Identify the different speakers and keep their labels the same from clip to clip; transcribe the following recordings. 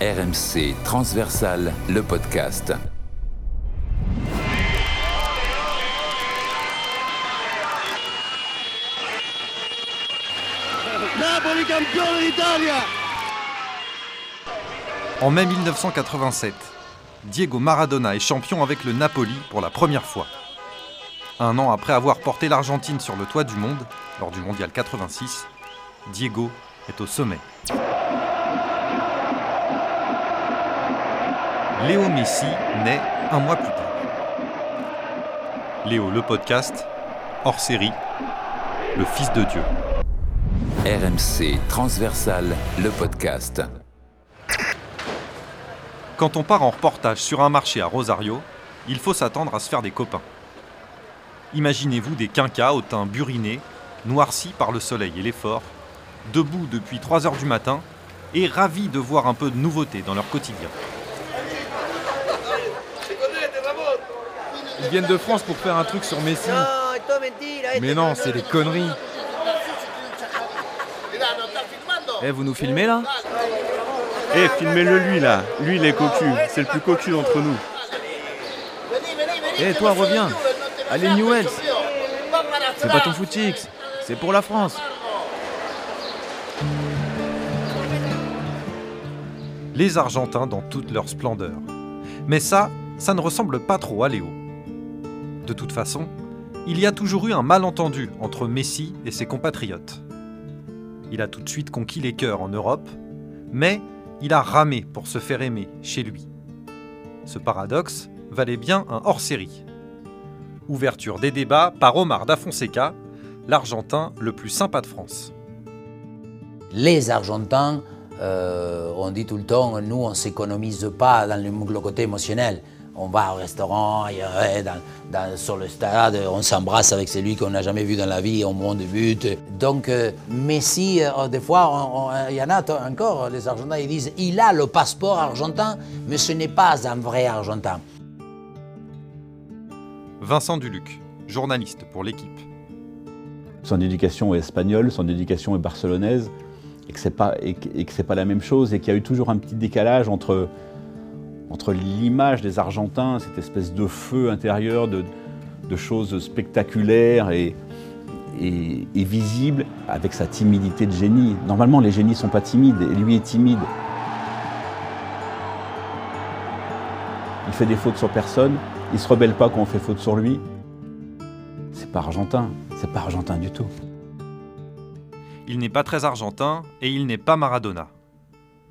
Speaker 1: RMC Transversal, le podcast.
Speaker 2: Napoli campione d'Italia
Speaker 3: En mai 1987, Diego Maradona est champion avec le Napoli pour la première fois. Un an après avoir porté l'Argentine sur le toit du monde, lors du Mondial 86, Diego est au sommet. Léo Messi naît un mois plus tard. Léo, le podcast, hors série, le fils de Dieu.
Speaker 1: RMC Transversal, le podcast.
Speaker 3: Quand on part en reportage sur un marché à Rosario, il faut s'attendre à se faire des copains. Imaginez-vous des quinquas au teint buriné, noircis par le soleil et l'effort, debout depuis 3 heures du matin et ravis de voir un peu de nouveauté dans leur quotidien.
Speaker 4: Ils viennent de France pour faire un truc sur Messi. Mais non, c'est des conneries. Eh, vous nous filmez là
Speaker 5: Eh, filmez-le lui là. Lui, il est cocu. C'est le plus cocu d'entre nous.
Speaker 4: Eh, toi, reviens. Allez, Newells. C'est pas ton footix. C'est pour la France.
Speaker 3: Les Argentins dans toute leur splendeur. Mais ça, ça ne ressemble pas trop à Léo. De toute façon, il y a toujours eu un malentendu entre Messi et ses compatriotes. Il a tout de suite conquis les cœurs en Europe, mais il a ramé pour se faire aimer chez lui. Ce paradoxe valait bien un hors-série. Ouverture des débats par Omar da Fonseca, l'Argentin le plus sympa de France.
Speaker 6: Les Argentins, euh, on dit tout le temps, nous, on ne s'économise pas dans le côté émotionnel. On va au restaurant, et, dans, dans- sur le stade, on s'embrasse avec celui qu'on n'a jamais vu dans la vie, on monte de but. Donc, euh, Messi, euh, des fois, il y en a encore, les Argentins, ils disent il a le passeport argentin, mais ce n'est pas un vrai Argentin.
Speaker 3: Vincent Duluc, journaliste pour l'équipe.
Speaker 7: son éducation est espagnole, son éducation est barcelonaise, et que c'est pas et que, et que c'est pas la même chose, et qu'il y a eu toujours un petit décalage entre entre l'image des Argentins, cette espèce de feu intérieur, de, choses spectaculaires et, visibles, avec sa timidité de génie. Normalement, les génies sont pas timides, et lui est timide. Il fait des fautes sur personne, il se rebelle pas quand on fait faute sur lui. C'est pas argentin, c'est pas argentin du tout.
Speaker 3: Il n'est pas très argentin et il n'est pas Maradona.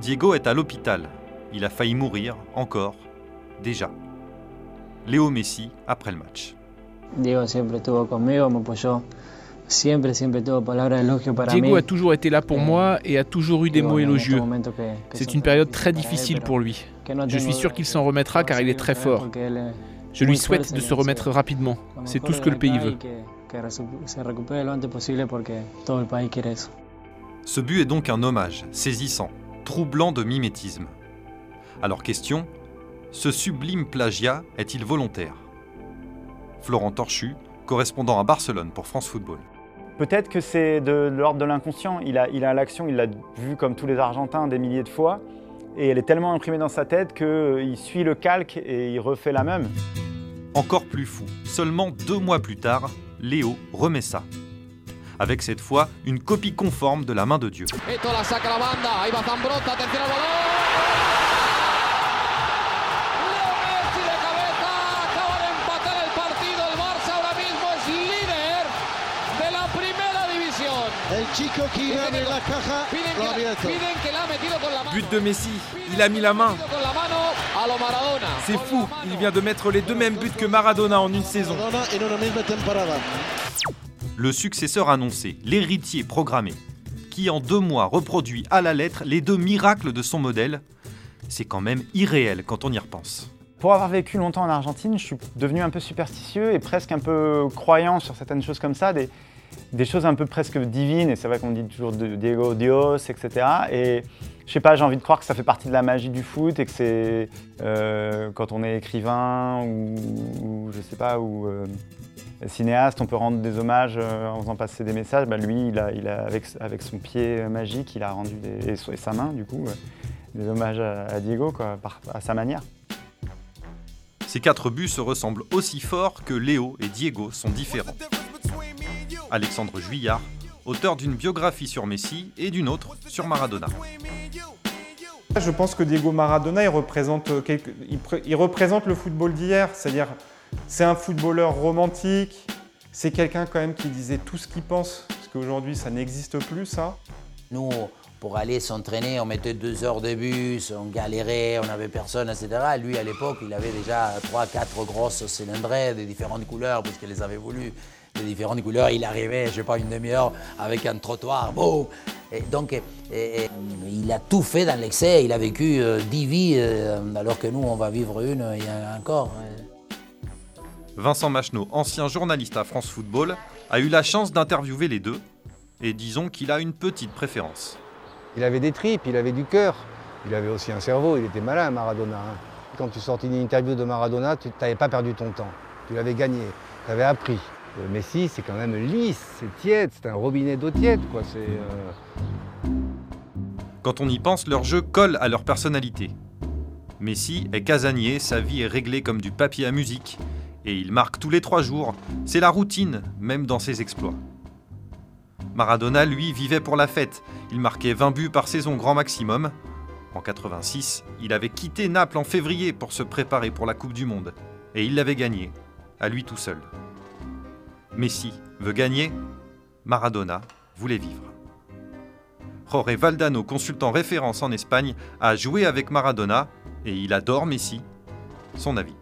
Speaker 3: Diego est à l'hôpital. Il a failli mourir, encore, déjà. Léo Messi, après le match.
Speaker 8: Diego siempre estuvo conmigo, me apoyó.
Speaker 9: Diego a toujours été là pour moi et a toujours eu des mots élogieux. C'est une période très difficile pour lui. Je suis sûr qu'il s'en remettra car il est très fort. Je lui souhaite de se remettre rapidement. C'est tout ce que le pays veut.
Speaker 3: Ce but est donc un hommage saisissant, troublant de mimétisme. Alors question, ce sublime plagiat est-il volontaire? Florent Torchu, correspondant à Barcelone pour France Football.
Speaker 10: Peut-être que c'est de l'ordre de l'inconscient. Il a, il a l'action, il l'a vu comme tous les Argentins des milliers de fois. Et elle est tellement imprimée dans sa tête qu'il suit le calque et il refait la même.
Speaker 3: Encore plus fou, seulement deux mois plus tard, Léo remet ça avec cette fois une copie conforme de la main de Dieu.
Speaker 4: But de Messi, il a mis la main. C'est fou, il vient de mettre les deux mêmes buts que Maradona en une saison.
Speaker 3: Le successeur annoncé, l'héritier programmé, qui en deux mois reproduit à la lettre les deux miracles de son modèle, c'est quand même irréel quand on y repense.
Speaker 10: Pour avoir vécu longtemps en Argentine, je suis devenu un peu superstitieux et presque un peu croyant sur certaines choses comme ça, des, choses un peu presque divines. Et c'est vrai qu'on dit toujours Diego Dios, etc. Et je sais pas, j'ai envie de croire que ça fait partie de la magie du foot et que c'est euh, quand on est écrivain ou, je sais pas, ou euh, cinéaste, on peut rendre des hommages euh, en faisant passer des messages. Bah, lui, il a, il a, avec, avec son pied magique, il a rendu des, et, sa main, du coup, des hommages à, Diego, quoi, à sa manière.
Speaker 3: Ces quatre buts se ressemblent aussi fort que Léo et Diego sont différents. Alexandre Juillard, auteur d'une biographie sur Messi et d'une autre sur Maradona.
Speaker 11: Je pense que Diego Maradona, il représente, quelque- il pré- il représente le football d'hier, c'est-à-dire c'est un footballeur romantique, c'est quelqu'un quand même qui disait tout ce qu'il pense, parce qu'aujourd'hui ça n'existe plus ça.
Speaker 6: Nous, pour aller s'entraîner, on mettait deux heures de bus, on galérait, on n'avait personne, etc. Lui, à l'époque, il avait déjà trois, quatre grosses cylindrées de différentes couleurs, puisqu'il les avait voulu de différentes couleurs. Il arrivait, je sais pas, une demi-heure avec un trottoir, boum Et donc, et- et- il a tout fait dans l'excès. Il a vécu euh, dix vies, euh, alors que nous, on va vivre une et encore.
Speaker 3: Vincent Macheneau, ancien journaliste à France Football, a eu la chance d'interviewer les deux, et disons qu'il a une petite préférence.
Speaker 12: Il avait des tripes, il avait du cœur. Il avait aussi un cerveau, il était malin, Maradona. hein. Quand tu sortis une interview de Maradona, tu n'avais pas perdu ton temps. Tu l'avais gagné, tu avais appris. Euh, Messi, c'est quand même lisse, c'est tiède, c'est un robinet d'eau tiède. Quoi. Euh,
Speaker 3: Quand on y pense, leur jeu colle à leur personnalité. Messi est casanier, sa vie est réglée comme du papier à musique, et il marque tous les trois jours. C'est la routine, même dans ses exploits. Maradona, lui, vivait pour la fête. Il marquait 20 buts par saison grand maximum. En 86, il avait quitté Naples en février pour se préparer pour la Coupe du Monde. Et il l'avait gagné, à lui tout seul. Messi veut gagner, Maradona voulait vivre. Jorge Valdano, consultant référence en Espagne, a joué avec Maradona et il adore Messi. Son avis.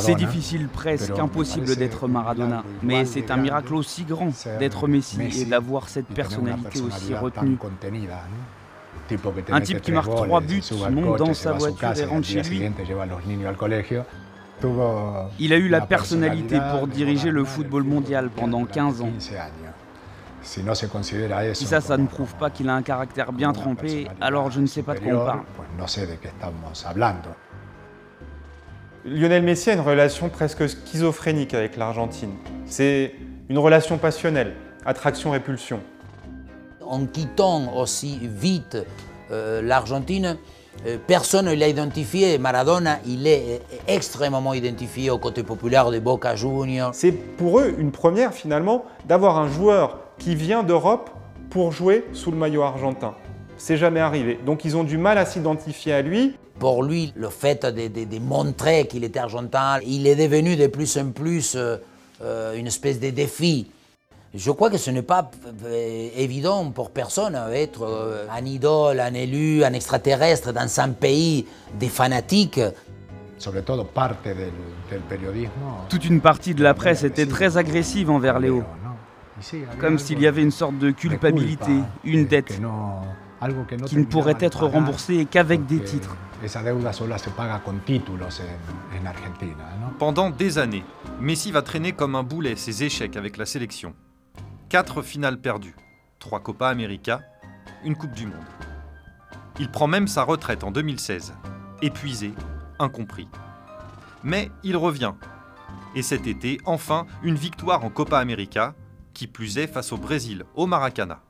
Speaker 13: C'est difficile, presque impossible d'être Maradona, mais c'est un miracle aussi grand d'être Messi, et d'avoir cette personnalité aussi retenue. Un type qui marque trois buts, monte dans sa voiture et rentre chez lui. Il a eu la personnalité pour diriger le football mondial pendant
Speaker 14: durante
Speaker 13: 15 ans.
Speaker 14: 15 años. Si
Speaker 13: ça, ça ne prouve pas qu'il a un caractère bien trempé, alors je ne sais pas de quoi on parle.
Speaker 11: Lionel Messi a une relation presque schizophrénique avec l'Argentine. C'est une relation passionnelle, attraction-répulsion.
Speaker 6: En quittant aussi vite euh, l'Argentine, euh, personne ne l'a identifié. Maradona, il est euh, extrêmement identifié au côté populaire de Boca Juniors.
Speaker 11: C'est pour eux une première finalement d'avoir un joueur qui vient d'Europe pour jouer sous le maillot argentin. C'est jamais arrivé. Donc ils ont du mal à s'identifier à lui.
Speaker 6: Pour lui, le fait de, de- de montrer qu'il était argentin, il est devenu de plus en plus euh, euh, une espèce de défi. Je crois que ce n'est pas euh, évident pour personne d'être euh, un idole, un élu, un extraterrestre dans un pays des fanatiques.
Speaker 13: Toute une partie de la presse était très agressive envers Léo, comme s'il y avait une sorte de culpabilité, une dette
Speaker 14: que no
Speaker 13: qui ne pourrait être remboursée qu'avec des titres.
Speaker 3: Pendant des années, Messi va traîner comme un boulet ses échecs avec la sélection. Quatre finales perdues, trois Copa América, une Coupe du Monde. Il prend même sa retraite en 2016, épuisé, incompris. Mais il revient. Et cet été, enfin, une victoire en Copa América, qui plus est face au Brésil, au Maracana.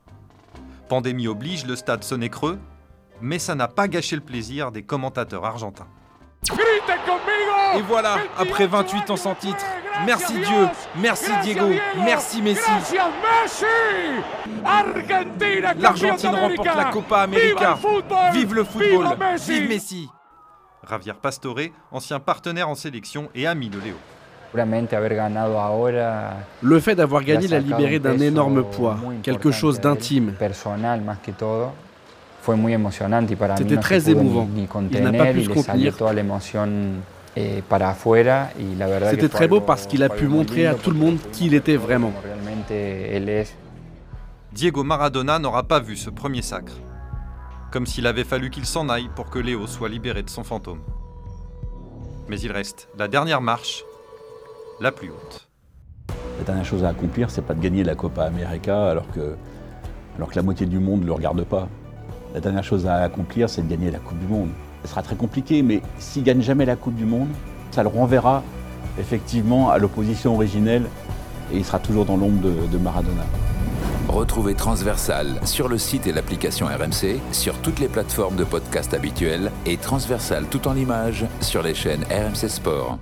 Speaker 3: Pandémie oblige, le stade sonnait creux, mais ça n'a pas gâché le plaisir des commentateurs argentins.
Speaker 9: Et voilà, après 28 ans sans titre. Merci Dieu, merci Diego, merci Messi. L'Argentine remporte la Copa América. Vive le football, vive Messi.
Speaker 3: Javier Pastore, ancien partenaire en sélection et ami de Léo.
Speaker 15: Le fait d'avoir gagné l'a libéré d'un énorme poids, quelque chose d'intime. C'était très émouvant. Il n'a pas pu se contenir. C'était très beau parce qu'il a pu montrer à tout le monde qui il était vraiment.
Speaker 3: Diego Maradona n'aura pas vu ce premier sacre. comme s'il avait fallu qu'il s'en aille pour que Léo soit libéré de son fantôme. Mais il reste la dernière marche, la plus haute.
Speaker 7: La dernière chose à accomplir, c'est pas de gagner la Copa América alors que, alors que la moitié du monde ne le regarde pas. La dernière chose à accomplir, c'est de gagner la Coupe du Monde. Ce sera très compliqué, mais s'il gagne jamais la Coupe du Monde, ça le renverra effectivement à l'opposition originelle et il sera toujours dans l'ombre de, Maradona.
Speaker 1: Retrouvez Transversal sur le site et l'application RMC, sur toutes les plateformes de podcast habituelles et Transversal tout en images sur les chaînes RMC Sport.